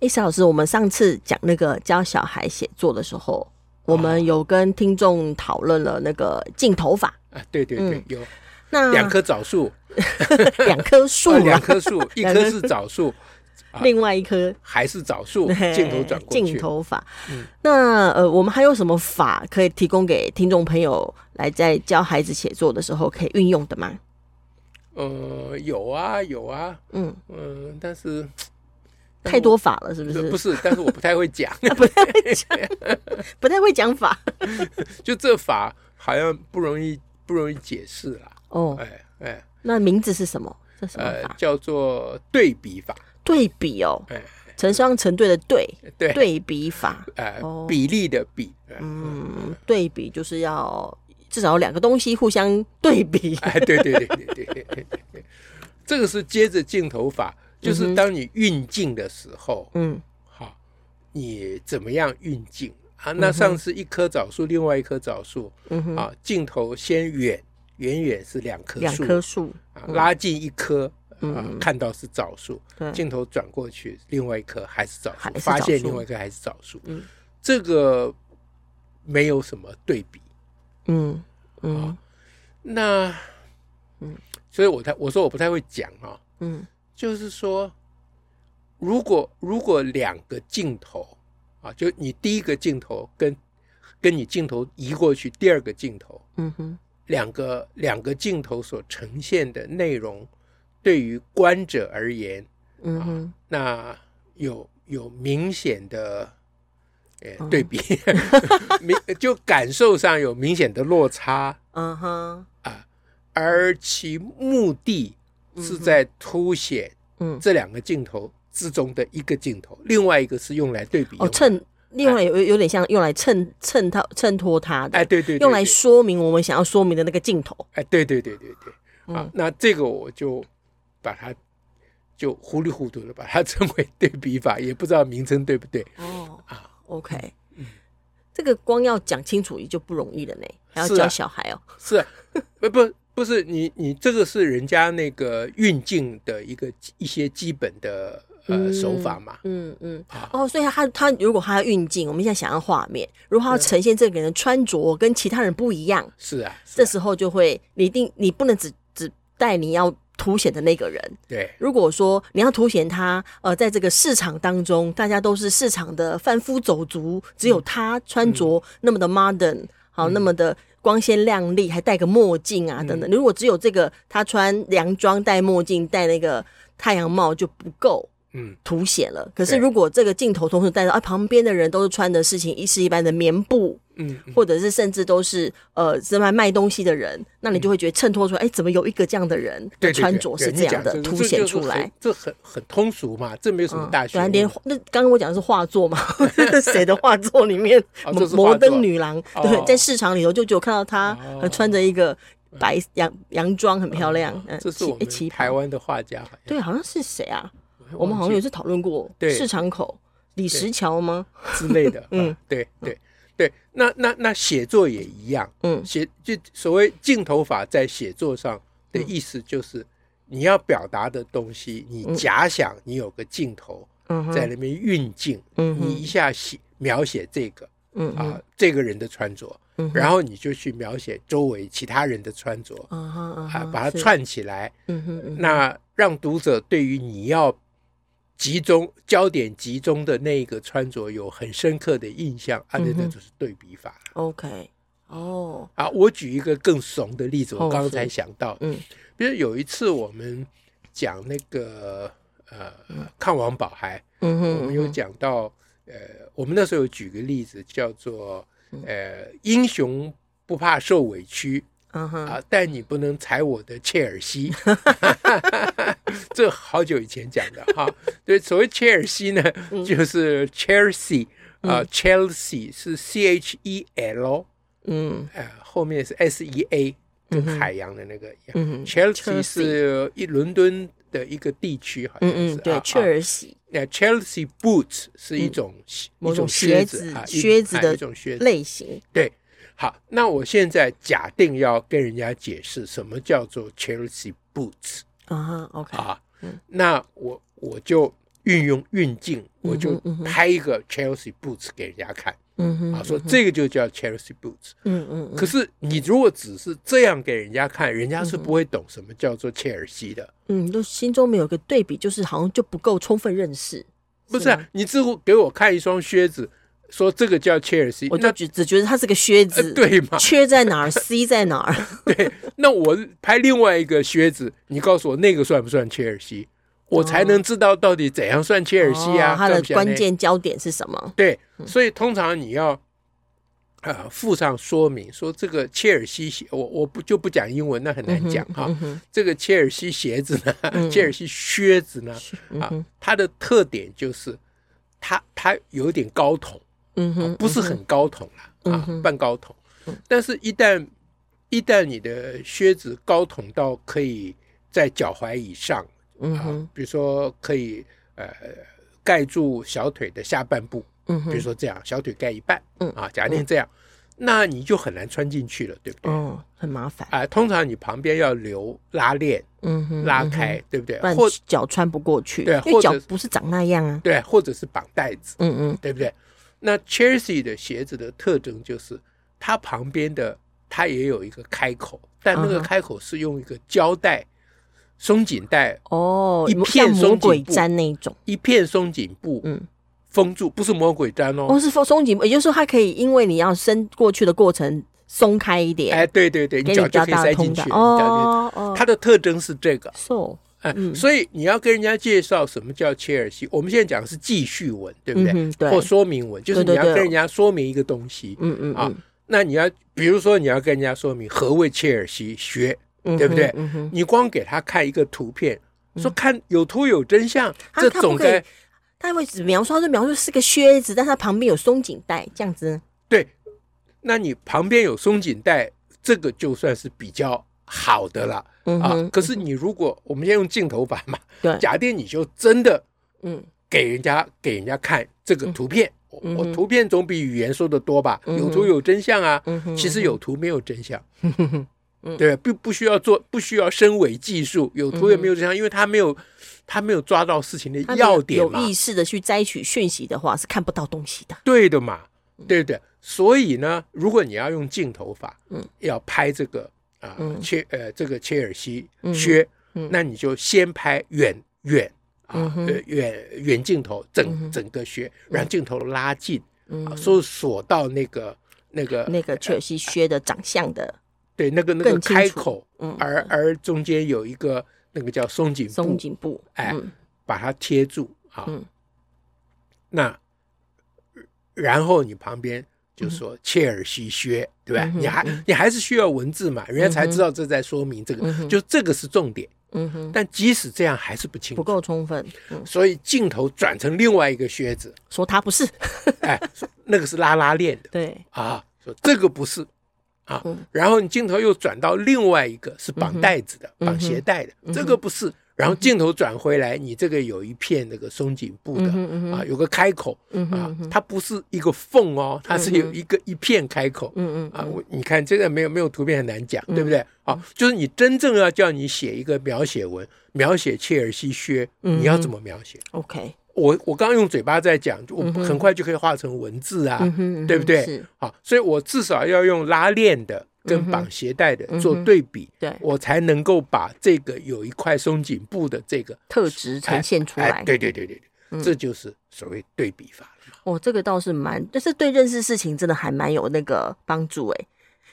哎，史老师，我们上次讲那个教小孩写作的时候，我们有跟听众讨论了那个镜头法。啊，对对对，嗯、有。那两棵枣树，两棵 树，两棵树，一棵是枣树，另外一棵还是枣树，镜头转过去，净头发。嗯、那呃，我们还有什么法可以提供给听众朋友来在教孩子写作的时候可以运用的吗？呃，有啊，有啊，嗯嗯、呃，但是太多法了，是不是？不是，但是我不太会讲，不太会讲，不太会讲法，就这法好像不容易，不容易解释啦。哦，哎哎，那名字是什么？这什么法？呃、叫做对比法。对比哦，哎，成双成对的对，对，对比法，哎，比例的比，嗯，对比就是要。至少两个东西互相对比。哎，对对对对对对对对，这个是接着镜头法，就是当你运镜的时候，嗯，好，你怎么样运镜？啊？那上次一棵枣树，另外一棵枣树，嗯哼，啊，镜头先远远远是两棵树，两棵树，拉近一棵，嗯，看到是枣树，镜头转过去，另外一棵还是枣树，发现另外一棵还是枣树，嗯，这个没有什么对比。嗯嗯、哦，那嗯，所以我太我说我不太会讲啊、哦，嗯，就是说，如果如果两个镜头啊，就你第一个镜头跟跟你镜头移过去，第二个镜头，嗯哼，两个两个镜头所呈现的内容，对于观者而言，嗯哼，啊、那有有明显的。对比，明就感受上有明显的落差，嗯哼啊，而其目的是在凸显，嗯，这两个镜头之中的一个镜头，另外一个是用来对比，哦，衬，另外有有点像用来衬衬它衬托它的，哎，对对，用来说明我们想要说明的那个镜头，哎，对对对对对，啊，那这个我就把它就糊里糊涂的把它称为对比法，也不知道名称对不对，哦啊。OK，嗯，这个光要讲清楚也就不容易了呢，还要教小孩哦。是啊，不不不是你你这个是人家那个运镜的一个一些基本的呃手法嘛。嗯嗯。哦，所以他他如果他要运镜，我们现在想要画面，如果他要呈现这个人穿着跟其他人不一样，是啊，这时候就会你一定你不能只只带你要。凸显的那个人，对。如果说你要凸显他，呃，在这个市场当中，大家都是市场的贩夫走卒，只有他穿着那么的 modern，好，那么的光鲜亮丽，还戴个墨镜啊，等等。如果只有这个他穿洋装、戴墨镜、戴那个太阳帽就不够。嗯，凸显了。可是如果这个镜头同时带到啊，旁边的人都是穿的事情一式一般的棉布，嗯，或者是甚至都是呃是卖卖东西的人，那你就会觉得衬托出来，哎，怎么有一个这样的人穿着是这样的凸显出来？这很很通俗嘛，这没有什么大学那刚刚我讲的是画作嘛，谁的画作里面摩登女郎对，在市场里头就只有看到她穿着一个白洋洋装，很漂亮。嗯，这是我们台湾的画家，对，好像是谁啊？我们好像有次讨论过市场口李石桥吗？之类的？嗯，对对对。那那那写作也一样，嗯，写就所谓镜头法在写作上的意思就是，你要表达的东西，你假想你有个镜头在那边运镜，嗯，你一下写描写这个，嗯啊这个人的穿着，嗯然后你就去描写周围其他人的穿着，啊把它串起来，嗯哼，那让读者对于你要。集中焦点集中的那一个穿着有很深刻的印象，啊，那那就是对比法。OK，哦，啊，我举一个更怂的例子，我刚刚才想到，嗯，比如有一次我们讲那个呃抗王宝孩，嗯哼，我们有讲到，呃，我们那时候有举个例子，叫做呃英雄不怕受委屈。啊！但你不能踩我的切尔西，这好久以前讲的哈。对，所谓切尔西呢，就是 Chelsea 啊，Chelsea 是 C H E L，嗯，呃，后面是 S E A，跟海洋的那个一样。Chelsea 是一伦敦的一个地区，好像是。对，切尔西。那 Chelsea Boots 是一种一种靴子，靴子的一种靴子类型。对，好，那我现在假定要跟人家解释什么叫做 Chelsea Boots 啊，OK。啊，那我我就。运用运镜，我就拍一个 Chelsea boots 给人家看，嗯哼，啊，说这个就叫 Chelsea boots，嗯嗯，可是你如果只是这样给人家看，人家是不会懂什么叫做切尔西的，嗯，都心中没有个对比，就是好像就不够充分认识。不是啊，你只给我看一双靴子，说这个叫切尔西，我就只只觉得它是个靴子，对吗？缺在哪儿？C 在哪儿？对，那我拍另外一个靴子，你告诉我那个算不算切尔西？我才能知道到底怎样算切尔西啊？它的关键焦点是什么？对，所以通常你要呃附上说明，说这个切尔西鞋，我我不就不讲英文，那很难讲哈。这个切尔西鞋子呢，切尔西靴子呢，啊，它的特点就是它它有点高筒，嗯哼，不是很高筒了啊，半高筒。但是，一旦一旦你的靴子高筒到可以在脚踝以上。嗯哼，比如说可以呃盖住小腿的下半部，嗯，比如说这样小腿盖一半，嗯啊，假定这样，那你就很难穿进去了，对不对？哦，很麻烦啊。通常你旁边要留拉链，嗯哼，拉开，对不对？或脚穿不过去，对，或者脚不是长那样啊，对，或者是绑带子，嗯嗯，对不对？那 Chelsea 的鞋子的特征就是它旁边的它也有一个开口，但那个开口是用一个胶带。松紧带哦，一片魔鬼粘那种，一片松紧布，嗯，封住，不是魔鬼粘哦，哦是松松紧布，也就是说它可以因为你要伸过去的过程松开一点，哎，对对对，你脚就可以塞进去，哦哦，它的特征是这个，so，哎，所以你要跟人家介绍什么叫切尔西，我们现在讲的是记叙文，对不对？对，或说明文，就是你要跟人家说明一个东西，嗯嗯啊，那你要比如说你要跟人家说明何谓切尔西靴。对不对？你光给他看一个图片，说看有图有真相，这总该他会只描述，他就描述是个靴子，但他旁边有松紧带，这样子。对，那你旁边有松紧带，这个就算是比较好的了啊。可是你如果我们先用镜头法嘛，对，假定你就真的嗯给人家给人家看这个图片，我图片总比语言说的多吧？有图有真相啊。其实有图没有真相。对，不不需要做，不需要升伪技术，有图也没有真相，因为他没有，他没有抓到事情的要点嘛。有意识的去摘取讯息的话，是看不到东西的。对的嘛，对不对？所以呢，如果你要用镜头法，嗯，要拍这个啊切呃这个切尔西靴，那你就先拍远远啊远远镜头整整个靴，让镜头拉近，啊，说锁到那个那个那个切尔西靴的长相的。对，那个那个开口，嗯，而而中间有一个那个叫松紧松紧布，哎，把它贴住啊。那然后你旁边就说切尔西靴，对吧？你还你还是需要文字嘛，人家才知道这在说明这个，就这个是重点。嗯哼。但即使这样还是不清楚，不够充分。所以镜头转成另外一个靴子，说它不是，哎，那个是拉拉链的，对啊，说这个不是。啊，然后你镜头又转到另外一个是绑带子的，绑鞋带的，这个不是。然后镜头转回来，你这个有一片那个松紧布的啊，有个开口啊，它不是一个缝哦，它是有一个一片开口。嗯嗯啊，我你看这个没有没有图片很难讲，对不对？啊，就是你真正要叫你写一个描写文，描写切尔西靴，你要怎么描写？OK。我我刚刚用嘴巴在讲，我很快就可以画成文字啊，对不对？好，所以我至少要用拉链的跟绑鞋带的做对比，对，我才能够把这个有一块松紧布的这个特质呈现出来。对对对对对，这就是所谓对比法了。哦，这个倒是蛮，但是对认识事情真的还蛮有那个帮助哎。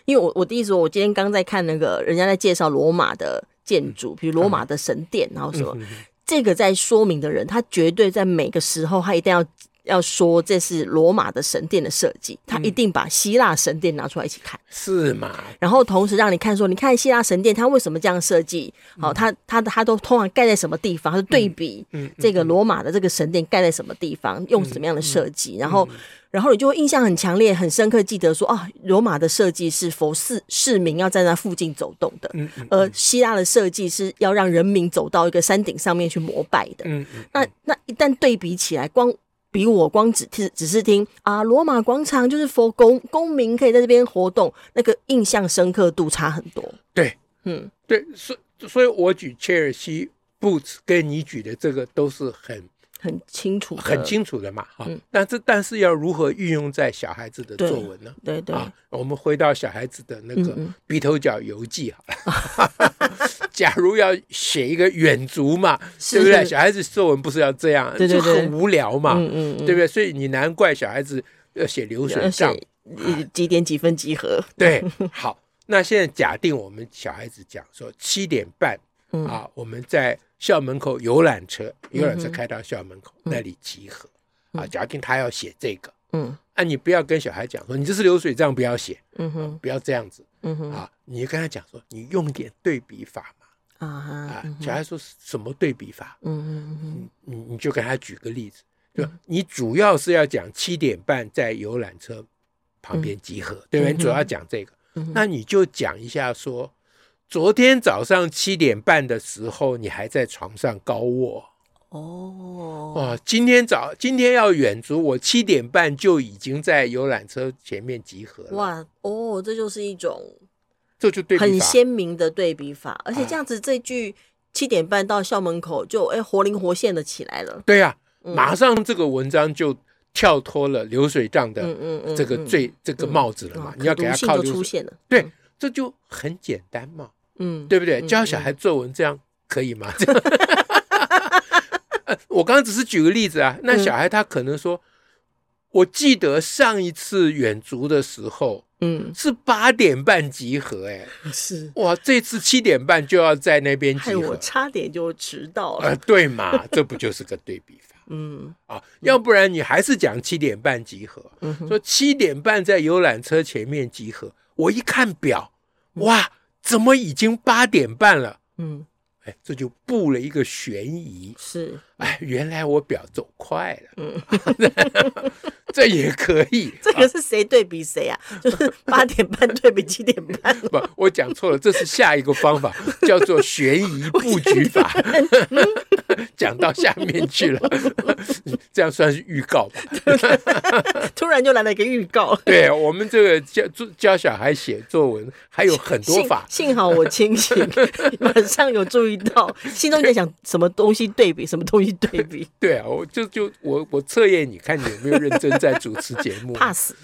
因为我我的意思说我今天刚在看那个人家在介绍罗马的建筑，比如罗马的神殿，然后什么。这个在说明的人，他绝对在每个时候，他一定要要说这是罗马的神殿的设计，他一定把希腊神殿拿出来一起看，是吗？然后同时让你看说，你看希腊神殿，它为什么这样设计？好，它它它都通常盖在什么地方？是对比这个罗马的这个神殿盖在什么地方，用什么样的设计？然后。然后你就会印象很强烈、很深刻，记得说啊，罗马的设计是否市市民要在那附近走动的，嗯嗯、而希腊的设计是要让人民走到一个山顶上面去膜拜的。那那一旦对比起来，光比我光只听只是听啊，罗马广场就是佛公公民可以在这边活动，那个印象深刻度差很多。对，嗯，对，所以所以我举切尔西 Boots 跟你举的这个都是很。很清楚，很清楚的嘛，哈、嗯。但是，但是要如何运用在小孩子的作文呢？对对，对、啊。我们回到小孩子的那个《鼻头角游记》好了。假如要写一个远足嘛，对不对？小孩子作文不是要这样，对对对，就很无聊嘛，嗯嗯，对不对？所以你难怪小孩子要写流水账，几点几分集合？对，好。那现在假定我们小孩子讲说七点半。嗯、啊，我们在校门口游览车，游览车开到校门口、嗯、那里集合。嗯、啊，假定他要写这个，嗯，啊，你不要跟小孩讲说你这是流水账，不要写，嗯哼、啊，不要这样子，嗯哼，啊，你就跟他讲说你用点对比法嘛，啊哈，啊，嗯、小孩说什么对比法？嗯嗯嗯，你你就给他举个例子，就你主要是要讲七点半在游览车旁边集合，嗯、对不对？你主要讲这个，那你就讲一下说。昨天早上七点半的时候，你还在床上高卧哦。哇，今天早今天要远足，我七点半就已经在游览车前面集合了。哇哦，这就是一种，这就很鲜明的对比法，而且这样子这句七点半到校门口就哎活灵活现的起来了。对呀，马上这个文章就跳脱了流水账的这个最这个帽子了嘛？你要给他靠流水，对，这就很简单嘛。嗯，对不对？教小孩作文这样可以吗？我刚刚只是举个例子啊。那小孩他可能说，我记得上一次远足的时候，嗯，是八点半集合，哎，是哇，这次七点半就要在那边集合，我差点就迟到了。对嘛？这不就是个对比法？嗯啊，要不然你还是讲七点半集合，说七点半在游览车前面集合。我一看表，哇！怎么已经八点半了？嗯，哎，这就布了一个悬疑。是，哎，原来我表走快了。嗯，这也可以。这个是谁对比谁啊？就是八点半对比七点半。不，我讲错了，这是下一个方法，叫做悬疑布局法。讲到下面去了，这样算是预告吧？突然就来了一个预告。对，我们这个教教小孩写作文还有很多法。幸，幸好我清醒，晚上有注意到，心中在想什么东西对比，什么东西对比。对啊，我就就我我测验你看你有没有认真在主持节目。怕死。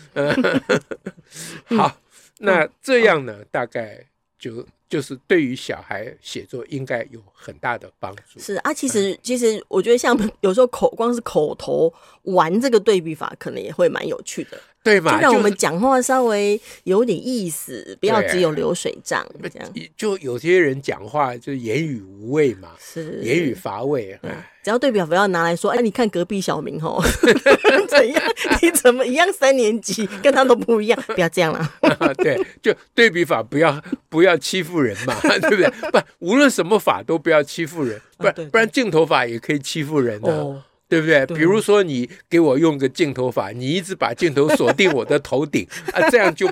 好，那这样呢，大概就。就是对于小孩写作应该有很大的帮助。是啊，其实其实我觉得像有时候口光是口头玩这个对比法，可能也会蛮有趣的。对嘛？就让我们讲话稍微有点意思，不要只有流水账这样。就有些人讲话就言语无味嘛，是言语乏味。只要对表不要拿来说，哎，你看隔壁小明哦 怎样？你怎么一样三年级跟他都不一样？不要这样了。对，就对比法不要不要欺负人嘛，对不对？不，无论什么法都不要欺负人，不然不然镜头法也可以欺负人的。对不对？比如说，你给我用个镜头法，你一直把镜头锁定我的头顶 啊，这样就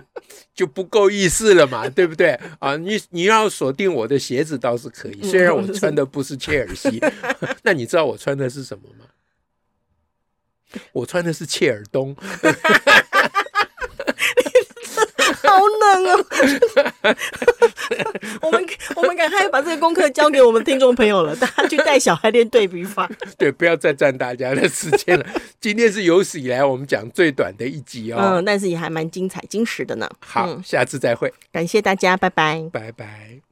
就不够意思了嘛，对不对？啊，你你要锁定我的鞋子倒是可以，虽然我穿的不是切尔西，那你知道我穿的是什么吗？我穿的是切尔东。哦！我们我们赶快把这个功课交给我们听众朋友了，大家去带小孩练对比法。对，不要再占大家的时间了。今天是有史以来我们讲最短的一集哦，嗯，但是也还蛮精彩、精实的呢。好，下次再会，感谢大家，拜拜，拜拜。